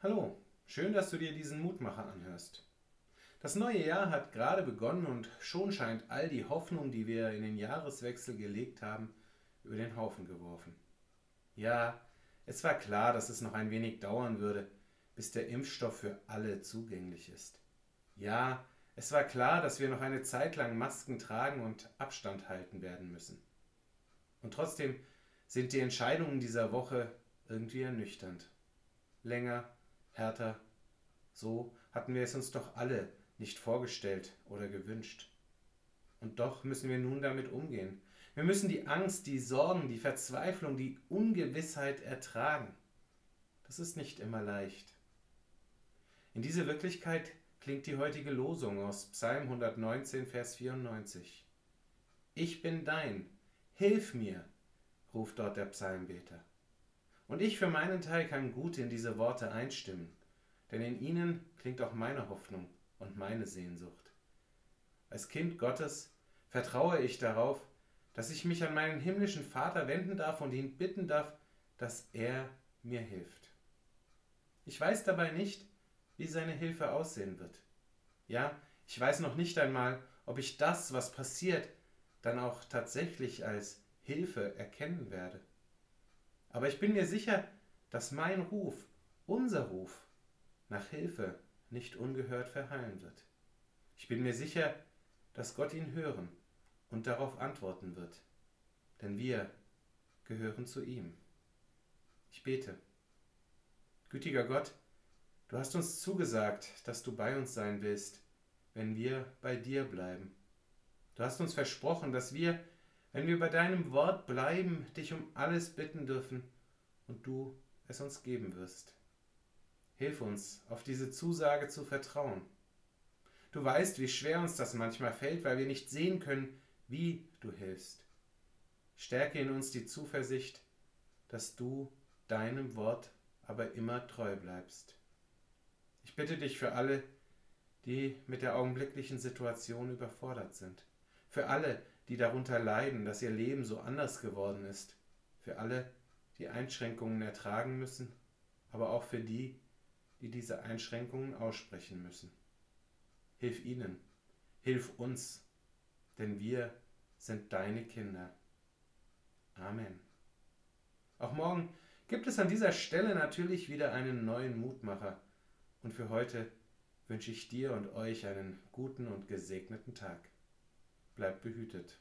Hallo, schön, dass du dir diesen Mutmacher anhörst. Das neue Jahr hat gerade begonnen und schon scheint all die Hoffnung, die wir in den Jahreswechsel gelegt haben, über den Haufen geworfen. Ja, es war klar, dass es noch ein wenig dauern würde, bis der Impfstoff für alle zugänglich ist. Ja, es war klar, dass wir noch eine Zeit lang Masken tragen und Abstand halten werden müssen. Und trotzdem sind die Entscheidungen dieser Woche irgendwie ernüchternd. Länger, härter, so hatten wir es uns doch alle nicht vorgestellt oder gewünscht. Und doch müssen wir nun damit umgehen. Wir müssen die Angst, die Sorgen, die Verzweiflung, die Ungewissheit ertragen. Das ist nicht immer leicht. In diese Wirklichkeit klingt die heutige Losung aus Psalm 119, Vers 94. Ich bin dein, hilf mir, ruft dort der Psalmbeter. Und ich für meinen Teil kann gut in diese Worte einstimmen, denn in ihnen klingt auch meine Hoffnung und meine Sehnsucht. Als Kind Gottes vertraue ich darauf, dass ich mich an meinen himmlischen Vater wenden darf und ihn bitten darf, dass er mir hilft. Ich weiß dabei nicht, wie seine Hilfe aussehen wird. Ja, ich weiß noch nicht einmal, ob ich das, was passiert, dann auch tatsächlich als Hilfe erkennen werde. Aber ich bin mir sicher, dass mein Ruf, unser Ruf nach Hilfe nicht ungehört verhallen wird. Ich bin mir sicher, dass Gott ihn hören und darauf antworten wird, denn wir gehören zu ihm. Ich bete. Gütiger Gott, du hast uns zugesagt, dass du bei uns sein willst, wenn wir bei dir bleiben. Du hast uns versprochen, dass wir, wenn wir bei deinem Wort bleiben, dich um alles bitten dürfen und du es uns geben wirst. Hilf uns, auf diese Zusage zu vertrauen. Du weißt, wie schwer uns das manchmal fällt, weil wir nicht sehen können, wie du hilfst. Stärke in uns die Zuversicht, dass du deinem Wort aber immer treu bleibst. Ich bitte dich für alle, die mit der augenblicklichen Situation überfordert sind, für alle, die darunter leiden, dass ihr Leben so anders geworden ist, für alle, die Einschränkungen ertragen müssen, aber auch für die, die diese Einschränkungen aussprechen müssen. Hilf ihnen, hilf uns, denn wir sind deine Kinder. Amen. Auch morgen gibt es an dieser Stelle natürlich wieder einen neuen Mutmacher. Und für heute wünsche ich dir und euch einen guten und gesegneten Tag. Bleibt behütet.